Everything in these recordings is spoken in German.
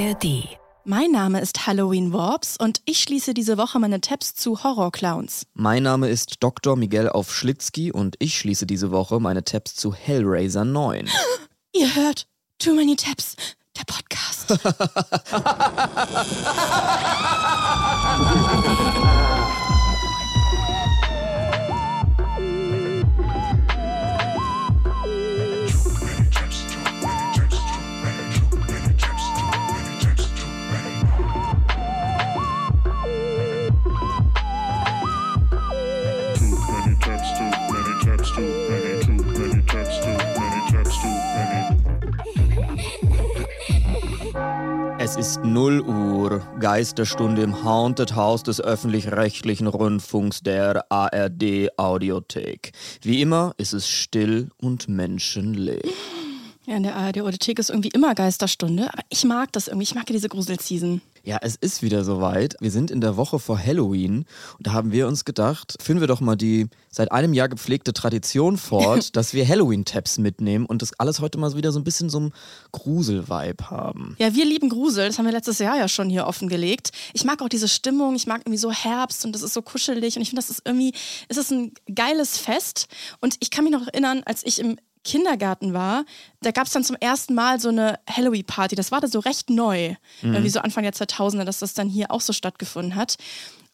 ARD. Mein Name ist Halloween Warps und ich schließe diese Woche meine Tabs zu Horrorclowns. Mein Name ist Dr. Miguel Aufschlitzky und ich schließe diese Woche meine Tabs zu Hellraiser 9. Ihr hört Too Many Tabs, der Podcast. Es ist 0 Uhr, Geisterstunde im Haunted House des öffentlich-rechtlichen Rundfunks der ARD Audiothek. Wie immer ist es still und menschenleer. Ja, in der ARD-Audiothek ist irgendwie immer Geisterstunde, aber ich mag das irgendwie. Ich mag ja diese Gruselseason. Ja, es ist wieder soweit. Wir sind in der Woche vor Halloween und da haben wir uns gedacht, führen wir doch mal die seit einem Jahr gepflegte Tradition fort, dass wir Halloween-Tabs mitnehmen und das alles heute mal wieder so ein bisschen so ein Grusel-Vibe haben. Ja, wir lieben Grusel. Das haben wir letztes Jahr ja schon hier offengelegt. Ich mag auch diese Stimmung. Ich mag irgendwie so Herbst und das ist so kuschelig. Und ich finde, das ist irgendwie, es ist ein geiles Fest. Und ich kann mich noch erinnern, als ich im Kindergarten war, da gab es dann zum ersten Mal so eine Halloween-Party. Das war da so recht neu, irgendwie so Anfang der 2000er, dass das dann hier auch so stattgefunden hat.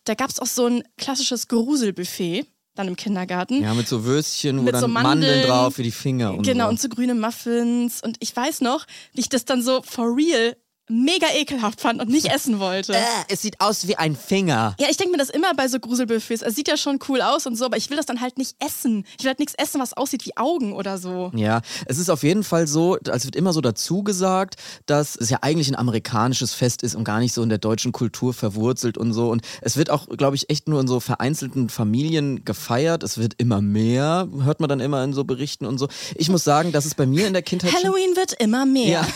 Da gab es auch so ein klassisches Gruselbuffet dann im Kindergarten. Ja, mit so Würstchen, wo Mit dann so Mandeln, Mandeln. drauf für die Finger und Genau, so. und so grüne Muffins. Und ich weiß noch, wie ich das dann so for real mega ekelhaft fand und nicht essen wollte. Äh, es sieht aus wie ein Finger. Ja, ich denke mir das immer bei so Gruselbuffets. Es sieht ja schon cool aus und so, aber ich will das dann halt nicht essen. Ich will halt nichts essen, was aussieht wie Augen oder so. Ja, es ist auf jeden Fall so, als wird immer so dazu gesagt, dass es ja eigentlich ein amerikanisches Fest ist und gar nicht so in der deutschen Kultur verwurzelt und so. Und es wird auch, glaube ich, echt nur in so vereinzelten Familien gefeiert. Es wird immer mehr, hört man dann immer in so Berichten und so. Ich muss sagen, dass es bei mir in der Kindheit Halloween wird immer mehr. Ja.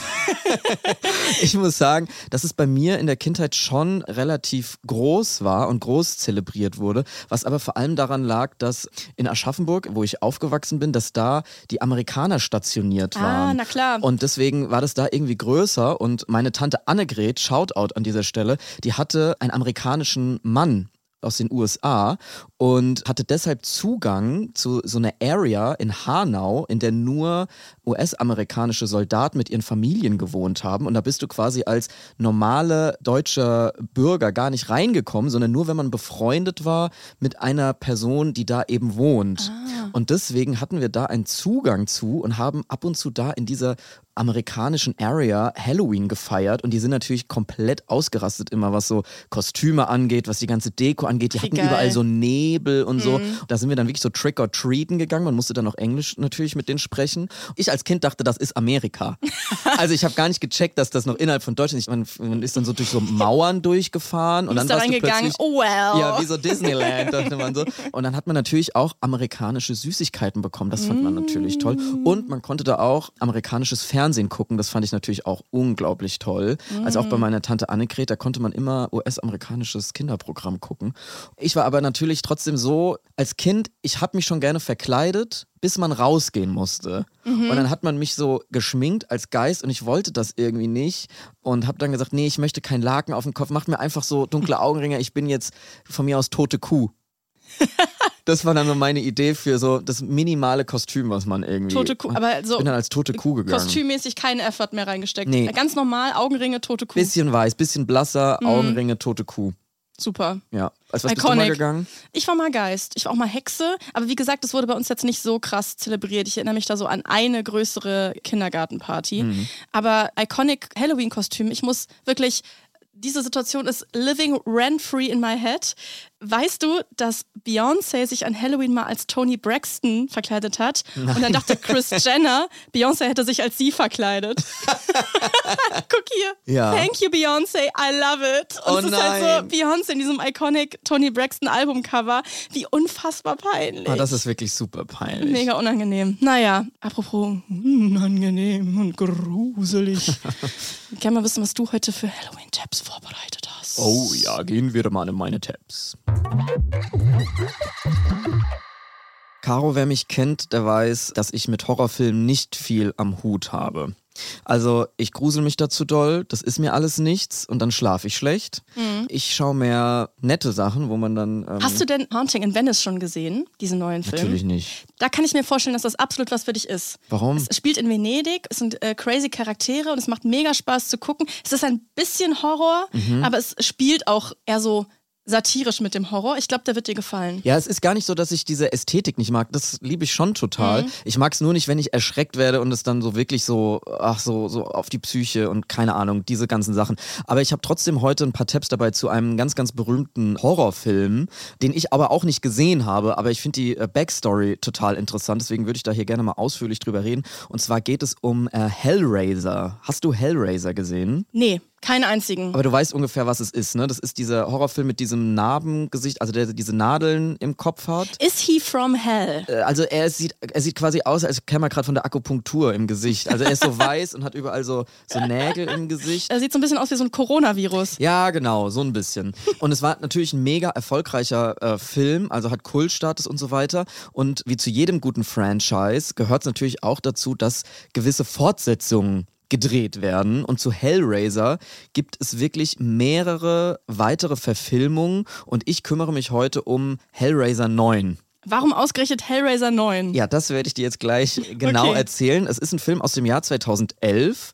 ich muss sagen, dass es bei mir in der Kindheit schon relativ groß war und groß zelebriert wurde, was aber vor allem daran lag, dass in Aschaffenburg, wo ich aufgewachsen bin, dass da die Amerikaner stationiert Ah, waren. na klar. Und deswegen war das da irgendwie größer und meine Tante Annegret, Shoutout an dieser Stelle, die hatte einen amerikanischen Mann aus den USA und hatte deshalb Zugang zu so einer Area in Hanau, in der nur US-amerikanische Soldaten mit ihren Familien gewohnt haben. Und da bist du quasi als normale deutscher Bürger gar nicht reingekommen, sondern nur, wenn man befreundet war mit einer Person, die da eben wohnt. Und deswegen hatten wir da einen Zugang zu und haben ab und zu da in dieser amerikanischen Area Halloween gefeiert und die sind natürlich komplett ausgerastet immer, was so Kostüme angeht, was die ganze Deko angeht. Die Wie hatten geil. überall so Nebel und so. Da sind wir dann wirklich so Trick-or-Treaten gegangen. Man musste dann auch Englisch natürlich mit denen sprechen. Ich als Kind dachte, das ist Amerika. also ich habe gar nicht gecheckt, dass das noch innerhalb von Deutschland ist. Man, man ist dann so durch so Mauern durchgefahren und dann da warst du reingegangen, plötzlich oh well. ja, wie so Disneyland, dachte man so. Und dann hat man natürlich auch amerikanische Süßigkeiten bekommen. Das fand man natürlich toll. Und man konnte da auch amerikanisches Fernsehen gucken. Das fand ich natürlich auch unglaublich toll. Also auch bei meiner Tante Annegret, da konnte man immer US-amerikanisches Kinderprogramm gucken. Ich war aber natürlich trotzdem so, als Kind, ich habe mich schon gerne verkleidet, bis man rausgehen musste. Und dann hat man mich so geschminkt als Geist und ich wollte das irgendwie nicht und habe dann gesagt, nee, ich möchte keinen Laken auf dem Kopf, macht mir einfach so dunkle Augenringe, ich bin jetzt von mir aus tote Kuh. Das war dann so meine Idee für so das minimale Kostüm, was man irgendwie. Tote Kuh, aber so Ich bin dann als tote Kuh gegangen. kostümmäßig keinen Effort mehr reingesteckt. Nee. Ganz normal, Augenringe, tote Kuh. Bisschen weiß, bisschen blasser, Mhm. Augenringe, tote Kuh. Super. Ja. Als was bist du mal Iconic. gegangen? Ich war mal Geist. Ich war auch mal Hexe. Aber wie gesagt, das wurde bei uns jetzt nicht so krass zelebriert. Ich erinnere mich da so an eine größere Kindergartenparty. Mhm. Aber iconic Halloween-Kostüm. Ich muss wirklich. Diese Situation ist living rent-free in my head. Weißt du, dass Beyoncé sich an Halloween mal als Tony Braxton verkleidet hat? Und dann dachte Chris Jenner, Beyoncé hätte sich als sie verkleidet. Guck hier. Ja. Thank you, Beyoncé. I love it. Und Oh es ist halt so nein. Beyoncé in diesem iconic Tony Braxton Albumcover. Wie unfassbar peinlich. Ah, das ist wirklich super peinlich. Mega unangenehm. Naja, apropos unangenehm und gruselig. Kann mal wissen, was du heute für Halloween-Tabs vorbereitet hast. Oh ja, gehen wir mal in meine Tabs. Caro, wer mich kennt, der weiß, dass ich mit Horrorfilmen nicht viel am Hut habe. Also ich grusel mich dazu doll, das ist mir alles nichts und dann schlafe ich schlecht. Ich schaue mehr nette Sachen, wo man dann... Ähm, Mhm. Hast du denn Haunting in Venice schon gesehen, diesen neuen Film? Natürlich nicht. Da kann ich mir vorstellen, dass das absolut was für dich ist. Warum? Es spielt in Venedig, es sind äh, crazy Charaktere und es macht mega Spaß zu gucken. Es ist ein bisschen Horror, Mhm. aber es spielt auch eher so satirisch mit dem Horror. Ich glaube, der wird dir gefallen. Ja, es ist gar nicht so, dass ich diese Ästhetik nicht mag. Das liebe ich schon total. Ich mag es nur nicht, wenn ich erschreckt werde und es dann so wirklich so, ach so, so auf die Psyche und keine Ahnung, diese ganzen Sachen. Aber ich habe trotzdem heute ein paar Tipps dabei zu einem ganz, ganz berühmten Horrorfilm, den ich aber auch nicht gesehen habe. Aber ich finde die äh, Backstory total interessant. Deswegen würde ich da hier gerne mal ausführlich drüber reden. Und zwar geht es um äh, Hellraiser. Hast du Hellraiser gesehen? Nee, keinen einzigen. Aber du weißt ungefähr, was es ist, ne? Das ist dieser Horrorfilm mit diesem Narbengesicht, also der diese Nadeln im Kopf hat. Is he from hell? Äh, Also er sieht, er sieht quasi aus, als käme er gerade von der Akupunktur im Gesicht. Also er ist so weiß und hat überall so, so Nägel im Gesicht. Er sieht so ein bisschen aus wie so ein Coronavirus. Ja, genau, so ein bisschen. Und es war natürlich ein mega erfolgreicher äh, Film, also hat Kultstatus und so weiter. Und wie zu jedem guten Franchise gehört es natürlich auch dazu, dass gewisse Fortsetzungen gedreht werden. Und zu Hellraiser gibt es wirklich mehrere weitere Verfilmungen. Und ich kümmere mich heute um Hellraiser 9. Warum ausgerechnet Hellraiser 9? Ja, das werde ich dir jetzt gleich genau Okay. erzählen. Es ist ein Film aus dem Jahr 2011.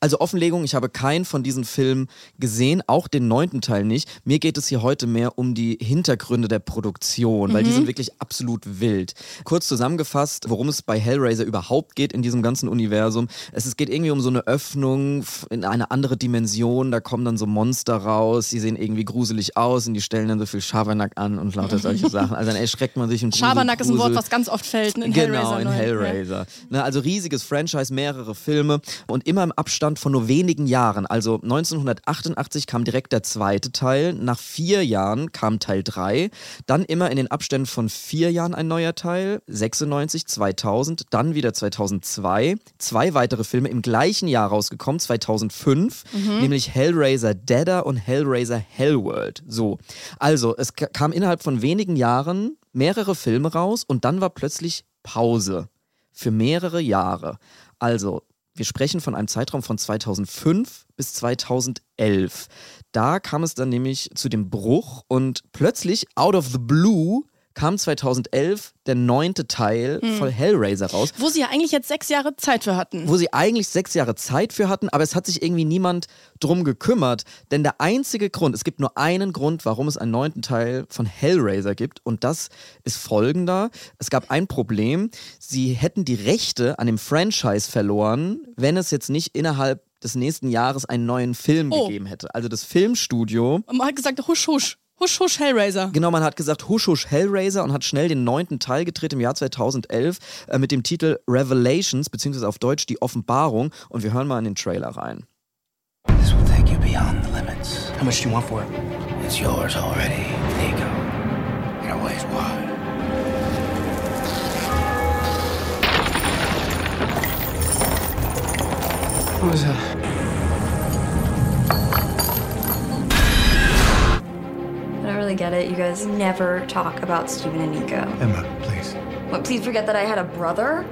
Also Offenlegung, ich habe keinen von diesen Filmen gesehen, auch den neunten Teil nicht. Mir geht es hier heute mehr um die Hintergründe der Produktion, weil die sind wirklich absolut wild. Kurz zusammengefasst, worum es bei Hellraiser überhaupt geht in diesem ganzen Universum. Es, es geht irgendwie um so eine Öffnung in eine andere Dimension. Da kommen dann so Monster raus, die sehen irgendwie gruselig aus und die stellen dann so viel Schabernack an und lauter solche Sachen. Also dann erschreckt man sich und grusel- Schabernack ist ein Wort, grusel- was ganz oft fällt in Genau, Hellraiser in 9. Hellraiser. Ne, also riesiges Franchise, mehrere Filme und immer im Abstand von nur wenigen Jahren. Also 1988 kam direkt der zweite Teil, nach vier Jahren kam Teil 3, dann immer in den Abständen von vier Jahren ein neuer Teil, 96, 2000, dann wieder 2002, zwei weitere Filme im gleichen Jahr rausgekommen, 2005, nämlich Hellraiser Deader und Hellraiser Hellworld. So, also es ka- kam innerhalb von wenigen Jahren mehrere Filme raus und dann war plötzlich Pause für mehrere Jahre. Also, wir sprechen von einem Zeitraum von 2005 bis 2011. Da kam es dann nämlich zu dem Bruch und plötzlich, out of the blue, kam 2011 der neunte Teil von Hellraiser raus Wo sie ja eigentlich jetzt sechs Jahre Zeit für hatten. wo sie eigentlich sechs Jahre Zeit für hatten, aber es hat sich irgendwie niemand drum gekümmert. Denn der einzige Grund, es gibt nur einen Grund, warum es einen neunten Teil von Hellraiser gibt und das ist folgender. Es gab ein Problem. Sie hätten die Rechte an dem Franchise verloren, wenn es jetzt nicht innerhalb des nächsten Jahres einen neuen Film Oh. gegeben hätte. Also das Filmstudio man hat gesagt, husch, husch. Husch, husch, Hellraiser. Genau, man hat gesagt Husch Husch Hellraiser und hat schnell den neunten Teil gedreht im Jahr 2011 äh, mit dem Titel Revelations, beziehungsweise auf Deutsch die Offenbarung. Und wir hören mal in den Trailer rein. This will take you beyond the limits. How much do you want for it? It's yours already, Nico. In a ways, why? What was that? I don't really get it. You guys never talk about Steven and Nico. Emma, please. What, please forget that I had a brother?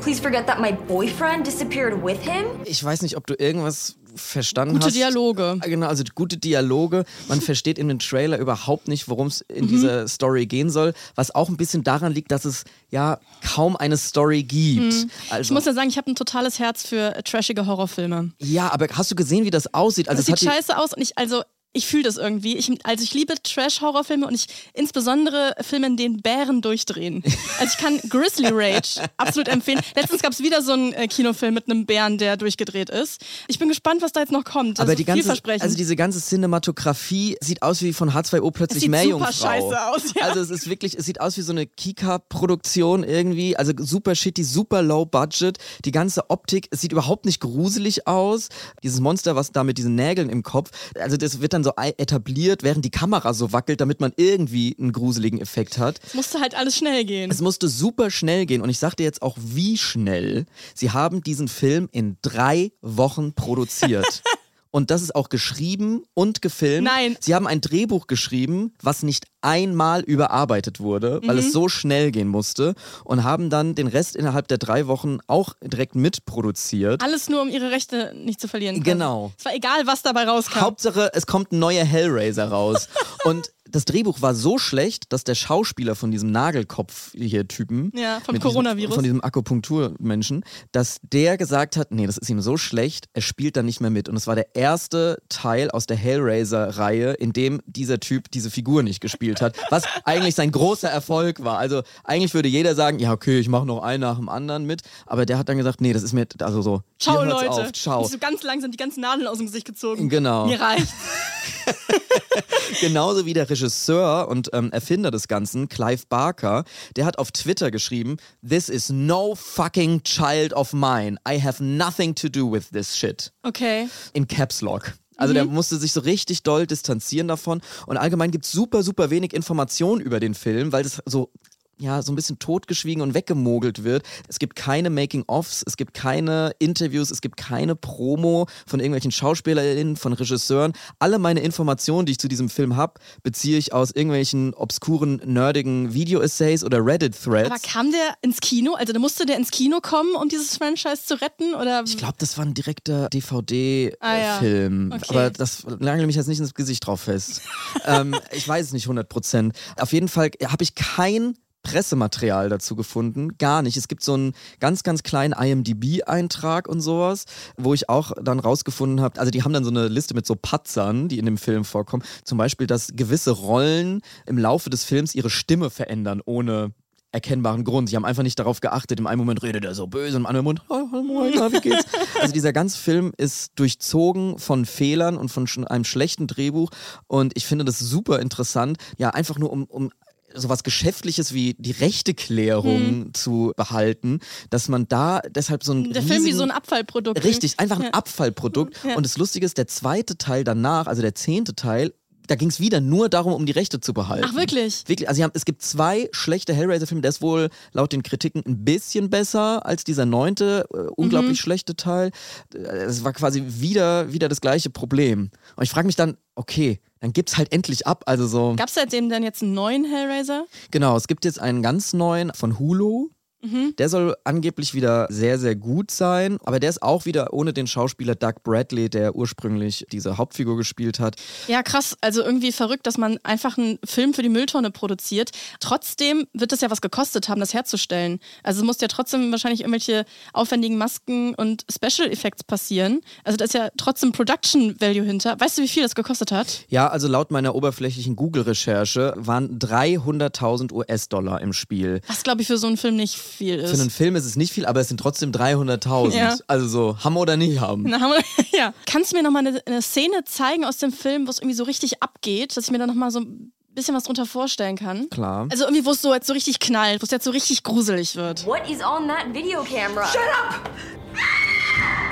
Please forget that my boyfriend disappeared with him? Ich weiß nicht, ob du irgendwas verstanden Gute hast. Dialoge. Ah, Genau, also gute Dialoge. Man versteht in den Trailer überhaupt nicht, worum es in Mhm. dieser Story gehen soll. Was auch ein bisschen daran liegt, dass es ja kaum eine Story gibt. Mhm. Ich Also, muss ja sagen, ich habe ein totales Herz für trashige Horrorfilme. ja, aber hast du gesehen, wie das aussieht? Also Das sieht scheiße aus und ich, also, ich fühle das irgendwie. Ich, also ich liebe Trash-Horrorfilme und ich insbesondere Filme, in denen Bären durchdrehen. Also ich kann Grizzly Rage absolut empfehlen. Letztens gab es wieder so einen äh, Kinofilm mit einem Bären, der durchgedreht ist. Ich bin gespannt, was da jetzt noch kommt. Das aber ist die ganze, also diese ganze Cinematografie sieht aus wie von H2O plötzlich Es sieht Meerjungfrau. super scheiße aus, ja. Also es ist wirklich, es sieht aus wie so eine Kika-Produktion irgendwie, also super shitty, super low budget. Die ganze Optik, es sieht überhaupt nicht gruselig aus. Dieses Monster, was da mit diesen Nägeln im Kopf, also das wird dann so ei- etabliert, während die Kamera so wackelt, damit man irgendwie einen gruseligen Effekt hat. es musste halt alles schnell gehen. Es musste super schnell gehen und ich sag dir jetzt auch, wie schnell. Sie haben diesen Film in drei Wochen produziert. Und das ist auch geschrieben und gefilmt. Nein. Sie haben ein Drehbuch geschrieben, was nicht einmal überarbeitet wurde, weil Mhm. es so schnell gehen musste. Und haben dann den Rest innerhalb der drei Wochen auch direkt mitproduziert. Alles nur, um ihre Rechte nicht zu verlieren. Genau. Es war egal, was dabei rauskam. Hauptsache, es kommt ein neuer Hellraiser raus. und das Drehbuch war so schlecht, dass der Schauspieler von diesem Nagelkopf hier Typen, Ja, vom Coronavirus. Diesem, von diesem Akupunkturmenschen, dass der gesagt hat, nee, das ist ihm so schlecht, er spielt da nicht mehr mit. Und es war der erste Teil aus der Hellraiser-Reihe, in dem dieser Typ diese Figur nicht gespielt hat, was eigentlich sein großer Erfolg war. Also eigentlich würde jeder sagen, ja okay, ich mache noch einen nach dem anderen mit, aber der hat dann gesagt, nee, das ist mir, also so, Ciao, Leute. auf, ciao. So ganz langsam die ganzen Nadeln aus dem Gesicht gezogen. Genau. Mir reicht. Genauso wie der Regisseur und ähm, Erfinder des Ganzen, Clive Barker, der hat auf Twitter geschrieben, This is no fucking child of mine. I have nothing to do with this shit. Okay. In Caps Lock. Also der musste sich so richtig doll distanzieren davon. Und allgemein gibt es super, super wenig Informationen über den Film, weil das so ja, so ein bisschen totgeschwiegen und weggemogelt wird. Es gibt keine Making-ofs, es gibt keine Interviews, es gibt keine Promo von irgendwelchen SchauspielerInnen, von Regisseuren. Alle meine Informationen, die ich zu diesem Film habe, beziehe ich aus irgendwelchen obskuren, nerdigen Video-Essays oder Reddit-Threads. Aber kam der ins Kino? Also da musste der ins Kino kommen, um dieses Franchise zu retten? Oder? Ich glaube, das war ein direkter DVD-Film. Ah, ja. äh, Okay. Aber das nagel mich jetzt nicht ins Gesicht drauf fest. ähm, ich weiß es nicht 100 Prozent. Auf jeden Fall habe ich kein Pressematerial dazu gefunden, gar nicht. Es gibt so einen ganz, ganz kleinen IMDb-Eintrag und sowas, wo ich auch dann rausgefunden habe, also die haben dann so eine Liste mit so Patzern, die in dem Film vorkommen. Zum Beispiel, dass gewisse Rollen im Laufe des Films ihre Stimme verändern, ohne erkennbaren Grund. Sie haben einfach nicht darauf geachtet. Im einen Moment redet er so böse, im anderen Moment, oh, hallo, moin, wie geht's? Also dieser ganze Film ist durchzogen von Fehlern und von einem schlechten Drehbuch und ich finde das super interessant. Ja, einfach nur um, um sowas Geschäftliches wie die Rechteklärung zu behalten, dass man da deshalb so ein Hm. der Film wie so ein Abfallprodukt. Richtig, einfach ein Ja. Abfallprodukt. Ja. Und das Lustige ist, der zweite Teil danach, also der zehnte Teil, da ging es wieder nur darum, um die Rechte zu behalten. Ach, wirklich? Wirklich, also haben, es gibt zwei schlechte Hellraiser-Filme, der ist wohl laut den Kritiken ein bisschen besser als dieser neunte, äh, unglaublich schlechte Teil. Äh, Es war quasi wieder, wieder das gleiche Problem. Und ich frage mich dann, okay, dann gibt's halt endlich ab. Also so, Gab es seitdem dann jetzt einen neuen Hellraiser? genau, es gibt jetzt einen ganz neuen von Hulu. Der soll angeblich wieder sehr, sehr gut sein, aber der ist auch wieder ohne den Schauspieler Doug Bradley, der ursprünglich diese Hauptfigur gespielt hat. Ja, krass. Also irgendwie verrückt, dass man einfach einen Film für die Mülltonne produziert. Trotzdem wird es ja was gekostet haben, das herzustellen. Also es muss ja trotzdem wahrscheinlich irgendwelche aufwendigen Masken und Special Effects passieren. Also da ist ja trotzdem Production Value hinter. Weißt du, wie viel das gekostet hat? Ja, also laut meiner oberflächlichen Google-Recherche waren 300.000 US-Dollar im Spiel. Was, glaube ich, für so einen Film nicht viel ist. Für einen Film ist es nicht viel, aber es sind trotzdem 300.000. Ja. Also so, haben oder nicht haben. Na, haben wir, ja. Kannst du mir nochmal eine, eine Szene zeigen aus dem Film, wo es irgendwie so richtig abgeht, dass ich mir da nochmal so ein bisschen was drunter vorstellen kann? Klar. Also irgendwie, wo es so jetzt so richtig knallt, wo es jetzt so richtig gruselig wird. What is on that video camera? Shut up!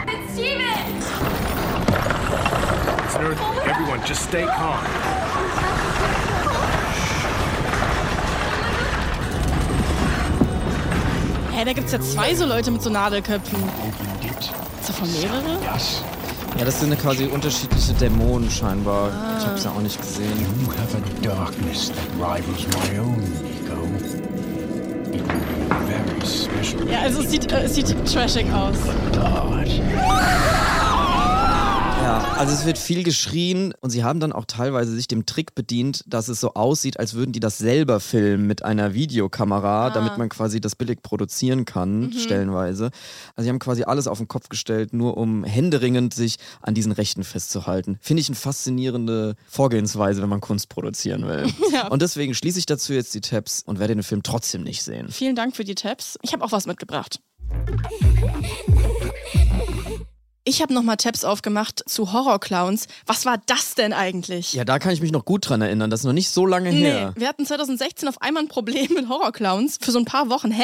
It's Steven! It's. Everyone, just stay calm. Hä, da gibt's ja zwei so Leute mit so Nadelköpfen. Ist davon mehrere? Ja, das sind quasi unterschiedliche Dämonen scheinbar. Ich hab's ja auch nicht gesehen. You have a darkness that rivals my own, Nico. Very special. Ja, also es sieht, äh, es sieht trashig aus. God. Ja, also es wird viel geschrien und sie haben dann auch teilweise sich dem Trick bedient, dass es so aussieht, als würden die das selber filmen mit einer Videokamera, damit man quasi das billig produzieren kann, stellenweise. Also sie haben quasi alles auf den Kopf gestellt, nur um händeringend sich an diesen Rechten festzuhalten. Finde ich eine faszinierende Vorgehensweise, wenn man Kunst produzieren will. Ja. Und deswegen schließe ich dazu jetzt die Tabs und werde den Film trotzdem nicht sehen. Vielen Dank für die Tabs. Ich habe auch was mitgebracht. Ich habe nochmal Tabs aufgemacht zu Horrorclowns. Was war das denn eigentlich? Ja, da kann ich mich noch gut dran erinnern. Das ist noch nicht so lange Nee, her. wir hatten 2016 auf einmal ein Problem mit Horrorclowns für so ein paar Wochen. Hä?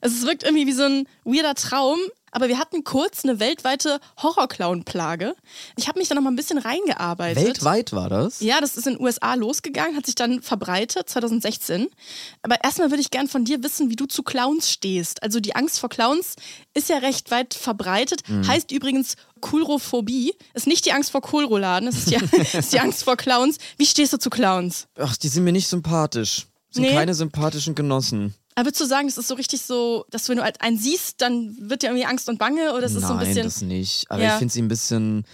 Es wirkt irgendwie wie so ein weirder Traum. Aber wir hatten kurz eine weltweite Horrorclown-Plage. Ich habe mich da noch mal ein bisschen reingearbeitet. Weltweit war das? Ja, das ist in den USA losgegangen, hat sich dann verbreitet 2016. Aber erstmal würde ich gern von dir wissen, wie du zu Clowns stehst. Also die Angst vor Clowns ist ja recht weit verbreitet. Mhm. Heißt übrigens Coolrophobie. Ist nicht die Angst vor Kohlrouladen, es ist die, ist die Angst vor Clowns. Wie stehst du zu Clowns? Ach, die sind mir nicht sympathisch. Sind Nee. keine sympathischen Genossen. Aber würdest du sagen, es ist so richtig so, dass wenn du halt einen siehst, dann wird dir irgendwie Angst und Bange oder ist es Nein, so ein bisschen. das nicht. Aber Ja. ich finde sie ein bisschen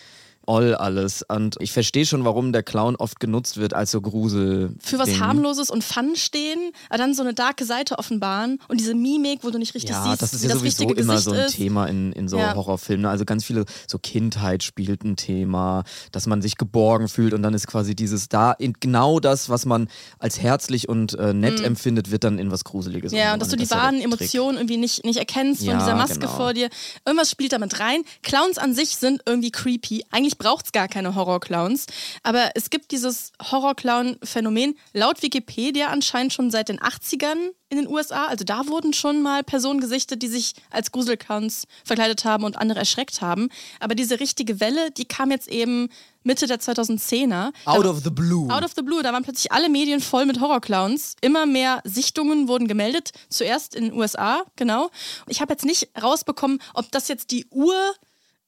all alles. Und ich verstehe schon, warum der Clown oft genutzt wird als so Grusel. für was harmloses und Fun stehen, aber dann so eine darke Seite offenbaren und diese Mimik, wo du nicht richtig Ja, siehst, das ist ja das sowieso immer Gesicht so ein ist. Thema in, in so Ja. Horrorfilmen. ne? Also ganz viele, so Kindheit spielt ein Thema, dass man sich geborgen fühlt und dann ist quasi dieses da, in genau das, was man als herzlich und äh, nett empfindet, wird dann in was Gruseliges. Mhm. Ja, und dass du die Das wahren. Emotionen irgendwie nicht, nicht erkennst von Ja, dieser Maske genau. vor dir. Irgendwas spielt damit rein. Clowns an sich sind irgendwie creepy. Eigentlich braucht es gar keine Horrorclowns. Aber es gibt dieses Horrorclown-Phänomen laut Wikipedia anscheinend schon seit den 80ern in den USA. Also da wurden schon mal Personen gesichtet, die sich als Gruselclowns verkleidet haben und andere erschreckt haben. Aber diese richtige Welle, die kam jetzt eben Mitte der 2010er. Out Da- of the blue. Out of the Blue, da waren plötzlich alle Medien voll mit Horrorclowns. Immer mehr Sichtungen wurden gemeldet, zuerst in den USA, genau. Ich habe jetzt nicht rausbekommen, ob das jetzt die Ur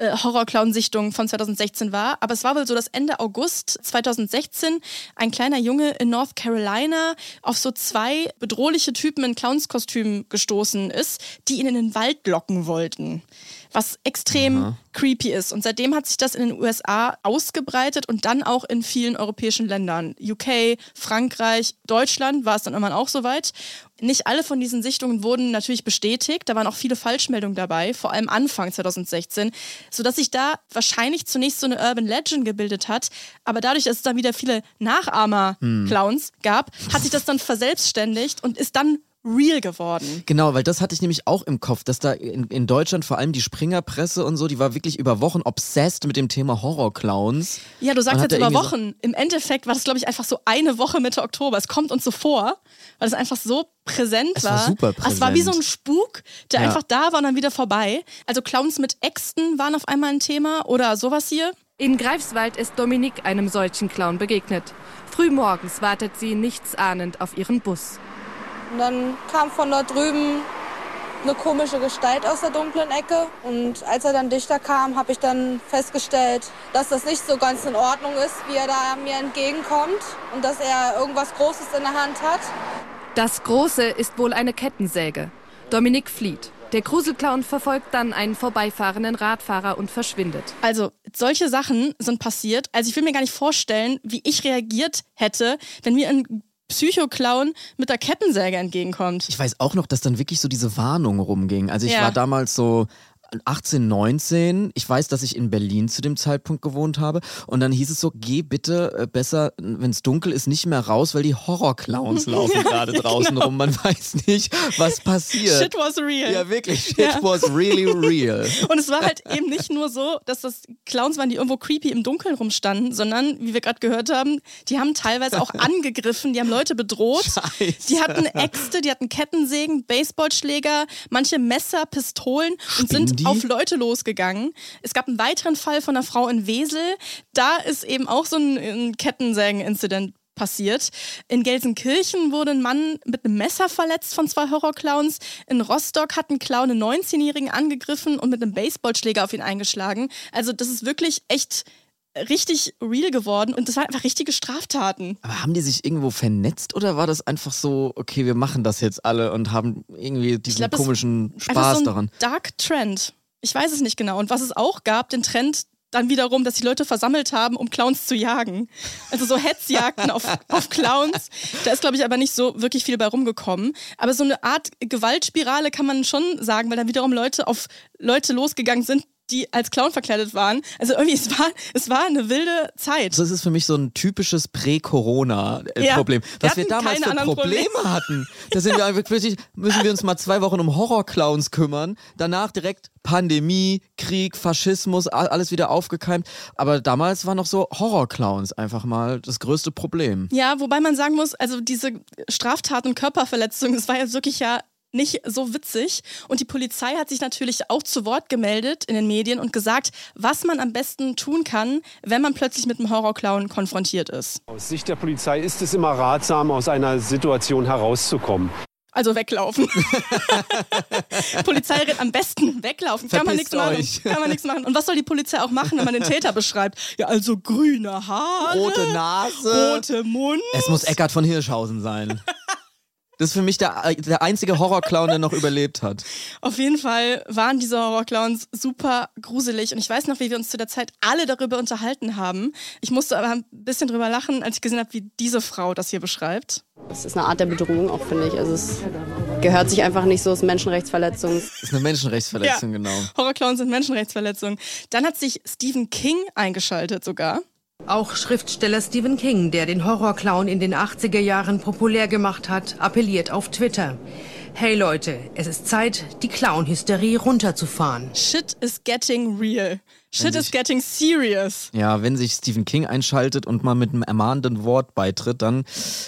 äh, Horrorclown-Sichtung von 2016 war, aber es war wohl so, dass Ende August 2016 ein kleiner Junge in North Carolina auf so zwei bedrohliche Typen in Clownskostümen gestoßen ist, die ihn in den Wald locken wollten. Was extrem creepy ist. Und seitdem hat sich das in den USA ausgebreitet und dann auch in vielen europäischen Ländern. UK, Frankreich, Deutschland war es dann irgendwann auch soweit. Nicht alle von diesen Sichtungen wurden natürlich bestätigt. Da waren auch viele Falschmeldungen dabei, vor allem Anfang 2016, sodass sich da wahrscheinlich zunächst so eine Urban Legend gebildet hat. Aber dadurch, dass es dann wieder viele Nachahmer-Clowns gab, hat sich das dann verselbstständigt und ist dann real geworden. Genau, weil das hatte ich nämlich auch im Kopf, dass da in, in Deutschland vor allem die Springerpresse und so, die war wirklich über Wochen obsessed mit dem Thema Horrorclowns. Ja, du sagst jetzt über irgendwie so- Wochen. Im Endeffekt war das, glaube ich, einfach so eine Woche Mitte Oktober. Es kommt uns so vor, weil es einfach so präsent Es war war. super Es war wie so präsent. ein Spuk, der Ja. einfach da war und dann wieder vorbei. Also Clowns mit Äxten waren auf einmal ein Thema oder sowas hier. In Greifswald ist Dominique einem solchen Clown begegnet. Frühmorgens wartet sie nichtsahnend auf ihren Bus. Und dann kam von dort drüben eine komische Gestalt aus der dunklen Ecke. Und als er dann dichter kam, habe ich dann festgestellt, dass das nicht so ganz in Ordnung ist, wie er da mir entgegenkommt und dass er irgendwas Großes in der Hand hat. Das Große ist wohl eine Kettensäge. Dominique flieht. Der Gruselclown verfolgt dann einen vorbeifahrenden Radfahrer und verschwindet. Also, solche Sachen sind passiert. Also, ich will mir gar nicht vorstellen, wie ich reagiert hätte, wenn mir ein Psychoclown mit der Kettensäge entgegenkommt. Ich weiß auch noch, dass dann wirklich so diese Warnung rumging. Also ich Ja. war damals so 18, 19. Ich weiß, dass ich in Berlin zu dem Zeitpunkt gewohnt habe. Und dann hieß es so, geh bitte äh, besser, wenn es dunkel ist, nicht mehr raus, weil die Horrorclowns laufen gerade draußen rum. Man weiß nicht, was passiert. genau. Shit was real. ja, wirklich. Shit Ja. was really real. Und es war halt eben nicht nur so, dass das Clowns waren, die irgendwo creepy im Dunkeln rumstanden, sondern, wie wir gerade gehört haben, die haben teilweise auch angegriffen, die haben Leute bedroht. Scheiße. Die hatten Äxte, die hatten Kettensägen, Baseballschläger, manche Messer, Pistolen und Spinnen sind die? auf Leute losgegangen. Es gab einen weiteren Fall von einer Frau in Wesel. Da ist eben auch so ein, ein Kettensägen-Incident passiert. In Gelsenkirchen wurde ein Mann mit einem Messer verletzt von zwei Horrorclowns. In Rostock hat ein Clown einen 19-Jährigen angegriffen und mit einem Baseballschläger auf ihn eingeschlagen. Also das ist wirklich echt richtig real geworden und das waren einfach richtige Straftaten. Aber haben die sich irgendwo vernetzt oder war das einfach so, okay, wir machen das jetzt alle und haben irgendwie diesen glaub, komischen Spaß so ein daran? Dark Trend. Ich weiß es nicht genau. Und was es auch gab, den Trend dann wiederum, dass die Leute versammelt haben, um Clowns zu jagen. Also so Hetzjagden auf, auf Clowns. Da ist, glaube ich, aber nicht so wirklich viel bei rumgekommen. Aber so eine Art Gewaltspirale kann man schon sagen, weil dann wiederum Leute auf Leute losgegangen sind, die als Clown verkleidet waren. Also irgendwie, es war, es war eine wilde Zeit. Das ist für mich so ein typisches Prä-Corona-Problem. Ja, Was wir wir damals für Probleme Probleme. hatten. Da sind wir einfach plötzlich, müssen wir uns mal zwei Wochen um Horrorclowns kümmern. Danach direkt Pandemie, Krieg, Faschismus, alles wieder aufgekeimt. Aber damals waren noch so Horrorclowns einfach mal das größte Problem. Ja, wobei man sagen muss, also diese Straftaten und Körperverletzungen, das war ja wirklich ja nicht so witzig. Und die Polizei hat sich natürlich auch zu Wort gemeldet in den Medien und gesagt, was man am besten tun kann, wenn man plötzlich mit einem Horrorclown konfrontiert ist. Aus Sicht der Polizei ist es immer ratsam, aus einer Situation herauszukommen. Also weglaufen. Polizei rät am besten weglaufen. Kann man nichts machen. euch. Kann man nichts machen. Und was soll die Polizei auch machen, wenn man den Täter beschreibt? Ja, also grüne Haare, Rote Nase. rote Mund. Es muss Eckart von Hirschhausen sein. Das ist für mich der, der einzige Horrorclown, der noch überlebt hat. Auf jeden Fall waren diese Horrorclowns super gruselig und ich weiß noch, wie wir uns zu der Zeit alle darüber unterhalten haben. Ich musste aber ein bisschen drüber lachen, als ich gesehen habe, wie diese Frau das hier beschreibt. Das ist eine Art der Bedrohung auch, finde ich. Also es gehört sich einfach nicht so, es ist Menschenrechtsverletzung. Das ist eine Menschenrechtsverletzung, Ja. genau. Horrorclowns sind Menschenrechtsverletzungen. Dann hat sich Stephen King eingeschaltet sogar. Auch Schriftsteller Stephen King, der den Horrorclown in den 80er Jahren populär gemacht hat, appelliert auf Twitter. Hey Leute, es ist Zeit, die Clown-Hysterie runterzufahren. Shit is getting real. Shit Wenn is sich- getting serious. Ja, wenn sich Stephen King einschaltet und mal mit einem ermahnenden Wort beitritt, dann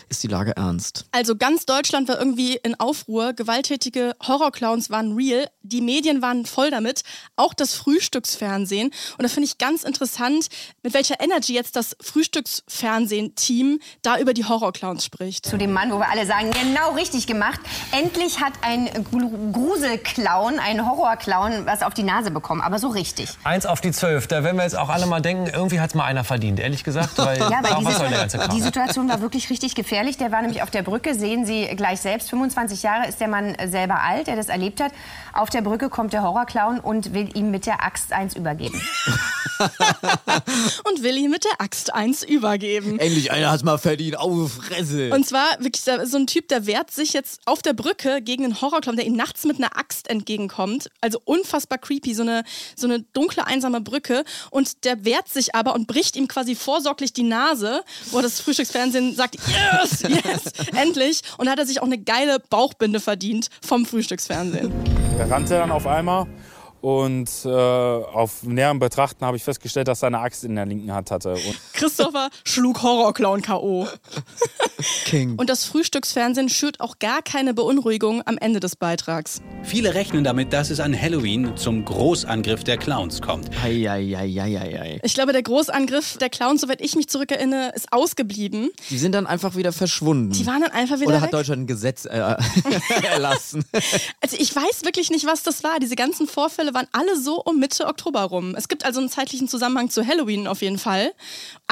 ist die Lage ernst. Also ganz Deutschland war irgendwie in Aufruhr. Gewalttätige Horrorclowns waren real. Die Medien waren voll damit. Auch das Frühstücksfernsehen. Und da finde ich ganz interessant, mit welcher Energy jetzt das Frühstücksfernsehen-Team da über die Horrorclowns spricht. Zu dem Mann, wo wir alle sagen, genau richtig gemacht. Endlich hat ein Gru- Gruselclown, ein Horrorclown, was auf die Nase bekommen. Aber so richtig. Eins auf die zwölf. Da werden wir jetzt auch alle mal denken, irgendwie hat es mal einer verdient, ehrlich gesagt. Weil, Ja, weil auch, die, was soll der ganze Situa Kram? die Situation war wirklich richtig gefährlich. Der war nämlich auf der Brücke, sehen Sie gleich selbst. 25 Jahre ist der Mann selber alt, der das erlebt hat. Auf der Brücke kommt der Horrorclown und will ihm mit der Axt eins übergeben. Und will ihm mit der Axt eins übergeben. Endlich einer hat's mal verdient. Au, Fresse. Und zwar wirklich so so ein Typ, der wehrt sich jetzt auf der Brücke gegen einen Horrorclown, der ihm nachts mit einer Axt entgegenkommt. Also unfassbar creepy, so eine, so eine dunkle, einsame Brücke. Und der wehrt sich aber und bricht ihm quasi vorsorglich die Nase, wo das Frühstücksfernsehen sagt, yes, yes, endlich. Und da hat er sich auch eine geile Bauchbinde verdient vom Frühstücksfernsehen. Er rannte dann auf einmal und äh, auf näherem Betrachten habe ich festgestellt, dass er eine Axt in der linken Hand hatte. Und Christopher schlug Horrorclown K.O. King. Und das Frühstücksfernsehen schürt auch gar keine Beunruhigung am Ende des Beitrags. Viele rechnen damit, dass es an Halloween zum Großangriff der Clowns kommt. Eieieiei. Ich glaube, der Großangriff der Clowns, soweit ich mich zurückerinnere, ist ausgeblieben. Die sind dann einfach wieder verschwunden. Die waren dann einfach wieder Oder weg. hat Deutschland ein Gesetz äh, erlassen? Also ich weiß wirklich nicht, was das war. Diese ganzen Vorfälle waren alle so um Mitte Oktober rum. Es gibt also einen zeitlichen Zusammenhang zu Halloween auf jeden Fall.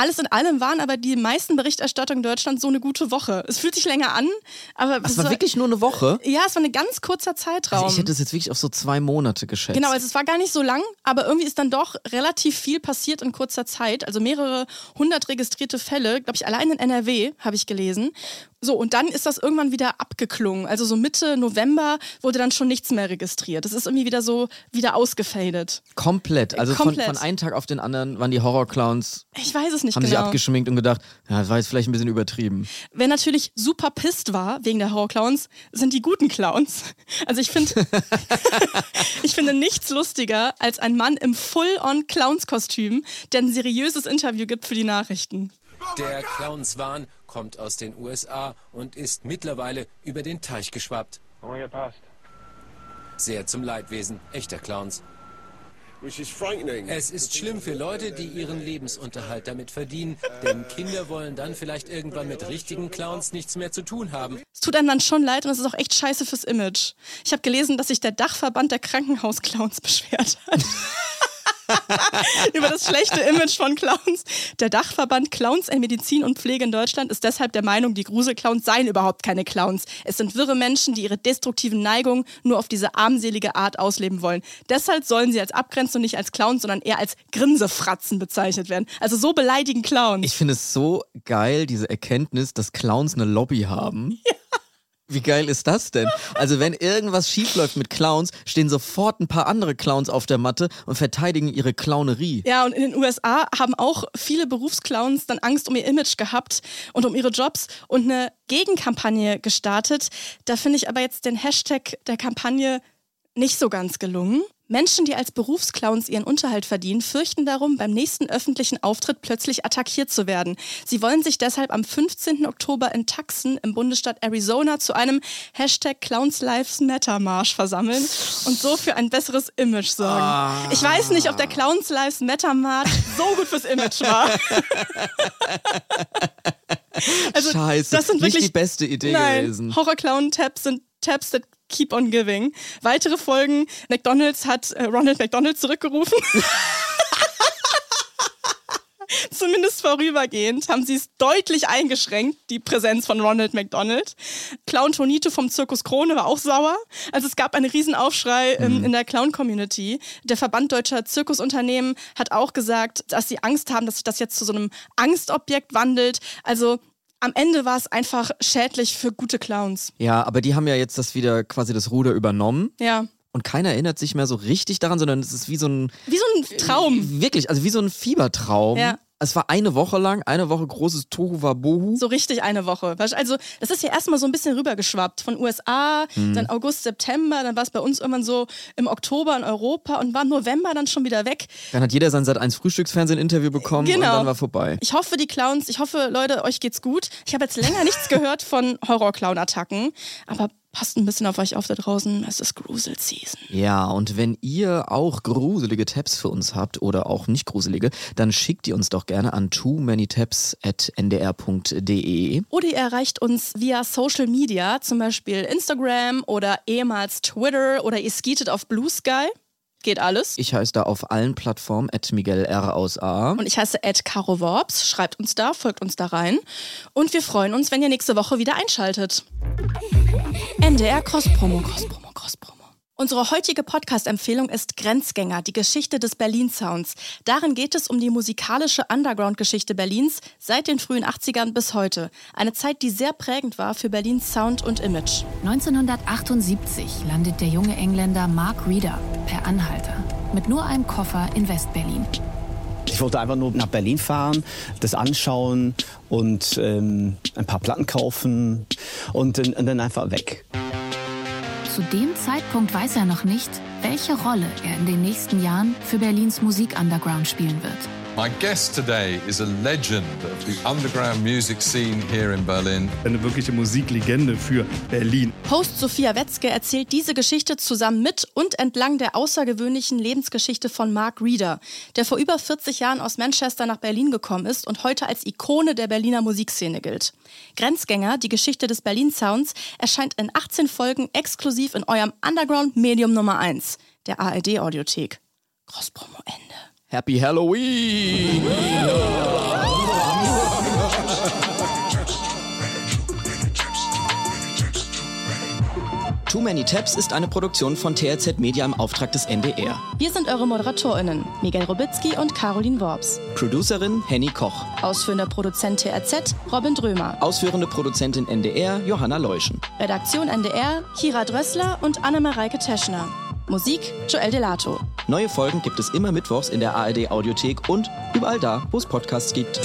Alles in allem waren aber die meisten Berichterstattungen in Deutschland so eine gute Woche. Es fühlt sich länger an, aber es war wirklich nur eine Woche? Ja, es war ein ganz kurzer Zeitraum. Also ich hätte es jetzt wirklich auf so zwei Monate geschätzt. Genau, also es war gar nicht so lang, aber irgendwie ist dann doch relativ viel passiert in kurzer Zeit. Also mehrere hundert registrierte Fälle, glaube ich, allein in NRW habe ich gelesen. So, und dann ist das irgendwann wieder abgeklungen. Also so Mitte November wurde dann schon nichts mehr registriert. Das ist irgendwie wieder so wieder ausgefadet. Komplett. Also Komplett. Von, von einem Tag auf den anderen waren die Horrorclowns, Ich weiß es nicht haben sich genau. abgeschminkt und gedacht, ja, das war jetzt vielleicht ein bisschen übertrieben. Wer natürlich super pisst war wegen der Horrorclowns, sind die guten Clowns. Also ich finde, ich finde nichts lustiger als ein Mann im Full-on-Clowns-Kostüm, der ein seriöses Interview gibt für die Nachrichten. Der Clownswahn kommt aus den USA und ist mittlerweile über den Teich geschwappt. Sehr zum Leidwesen echter Clowns. Es ist schlimm für Leute, die ihren Lebensunterhalt damit verdienen, denn Kinder wollen dann vielleicht irgendwann mit richtigen Clowns nichts mehr zu tun haben. Es tut einem dann schon leid und es ist auch echt scheiße fürs Image. Ich habe gelesen, dass sich der Dachverband der Krankenhausclowns beschwert hat. Über das schlechte Image von Clowns. Der Dachverband Clowns in Medizin und Pflege in Deutschland ist deshalb der Meinung, die Gruselclowns seien überhaupt keine Clowns. Es sind wirre Menschen, die ihre destruktiven Neigungen nur auf diese armselige Art ausleben wollen. Deshalb sollen sie als Abgrenzung nicht als Clowns, sondern eher als Grinsefratzen bezeichnet werden. Also so beleidigen Clowns. Ich finde es so geil, diese Erkenntnis, dass Clowns eine Lobby haben. Wie geil ist das denn? Also wenn irgendwas schiefläuft mit Clowns, stehen sofort ein paar andere Clowns auf der Matte und verteidigen ihre Clownerie. Ja, und in den USA haben auch viele Berufsclowns dann Angst um ihr Image gehabt und um ihre Jobs und eine Gegenkampagne gestartet. Da finde ich aber jetzt den Hashtag der Kampagne nicht so ganz gelungen. Menschen, die als Berufsclowns ihren Unterhalt verdienen, fürchten darum, beim nächsten öffentlichen Auftritt plötzlich attackiert zu werden. Sie wollen sich deshalb am 15. Oktober in Tucson im Bundesstaat Arizona zu einem Hashtag Clowns Lives Matter Marsch versammeln und so für ein besseres Image sorgen. Ah. Ich weiß nicht, ob der Clowns Lives Matter Marsch so gut fürs Image war. Also, Scheiße, das sind nicht wirklich die beste Idee Nein, gewesen. Horror-Clown-Tabs sind Tabs keep on giving. Weitere Folgen, McDonalds hat äh, Ronald McDonald zurückgerufen. Zumindest vorübergehend haben sie es deutlich eingeschränkt, die Präsenz von Ronald McDonald. Clown Tonito vom Zirkus Krone war auch sauer. Also es gab einen Riesenaufschrei ähm, in der Clown-Community. Der Verband deutscher Zirkusunternehmen hat auch gesagt, dass sie Angst haben, dass sich das jetzt zu so einem Angstobjekt wandelt. Also am Ende war es einfach schädlich für gute Clowns. Ja, aber die haben ja jetzt das wieder quasi das Ruder übernommen. Ja. Und keiner erinnert sich mehr so richtig daran, sondern es ist wie so ein. Wie so ein Traum. Wirklich, also wie so ein Fiebertraum. Ja. Es war eine Woche lang, eine Woche großes Tohu Wabohu. So richtig eine Woche. Also, das ist ja erstmal so ein bisschen rübergeschwappt. Von USA, Mhm. dann August, September, dann war es bei uns irgendwann so im Oktober in Europa und war im November dann schon wieder weg. Dann hat jeder sein Sat 1 Frühstücksfernsehen-Interview bekommen und Genau. dann war vorbei. Ich hoffe, die Clowns, ich hoffe, Leute, euch geht's gut. Ich habe jetzt länger nichts gehört von Horror-Clown-Attacken, aber passt ein bisschen auf euch auf da draußen. Es ist Grusel-Season. Ja, und wenn ihr auch gruselige Tabs für uns habt oder auch nicht gruselige, dann schickt ihr uns doch gerne an too many tabs at ndr.de. Oder ihr erreicht uns via Social Media, zum Beispiel Instagram oder ehemals Twitter oder ihr skeetet auf Blue Sky. Geht alles. Ich heiße da auf allen Plattformen at Miguel R aus A. Und ich heiße Ed Caro Worps. Schreibt uns da, folgt uns da rein. Und wir freuen uns, wenn ihr nächste Woche wieder einschaltet. NDR Cross Promo, Cross Promo, Cross Promo. Unsere heutige Podcast-Empfehlung ist Grenzgänger, die Geschichte des Berlin-Sounds. Darin geht es um die musikalische Underground-Geschichte Berlins seit den frühen 80ern bis heute. Eine Zeit, die sehr prägend war für Berlins Sound und Image. 1978 landet der junge Engländer Mark Reeder per Anhalter mit nur einem Koffer in Westberlin. Ich wollte einfach nur nach Berlin fahren, das anschauen und ähm, ein paar Platten kaufen und, und dann einfach weg. Zu dem Zeitpunkt weiß er noch nicht, welche Rolle er in den nächsten Jahren für Berlins Musik-Underground spielen wird. My guest today is a legend of the underground music scene here in Berlin. Eine wirkliche Musiklegende für Berlin. Host Sophia Wetzke erzählt diese Geschichte zusammen mit und entlang der außergewöhnlichen Lebensgeschichte von Mark Reeder, der vor über 40 Jahren aus Manchester nach Berlin gekommen ist und heute als Ikone der Berliner Musikszene gilt. Grenzgänger, die Geschichte des Berlin Sounds, erscheint in 18 Folgen exklusiv in eurem Underground Medium Nummer 1, der ARD Audiothek. Crosspromo Ende. Happy Halloween! Too Many Tabs ist eine Produktion von TRZ Media im Auftrag des NDR. Wir sind eure ModeratorInnen, Miguel Robitzky und Caroline Worps. Producerin Henny Koch. Ausführender Produzent TRZ, Robin Drömer. Ausführende Produzentin NDR Johanna Leuschen. Redaktion NDR, Kira Drössler und Anne-Mareike Teschner. Musik, Joel Delato. Neue Folgen gibt es immer mittwochs in der ARD Audiothek und überall da, wo es Podcasts gibt.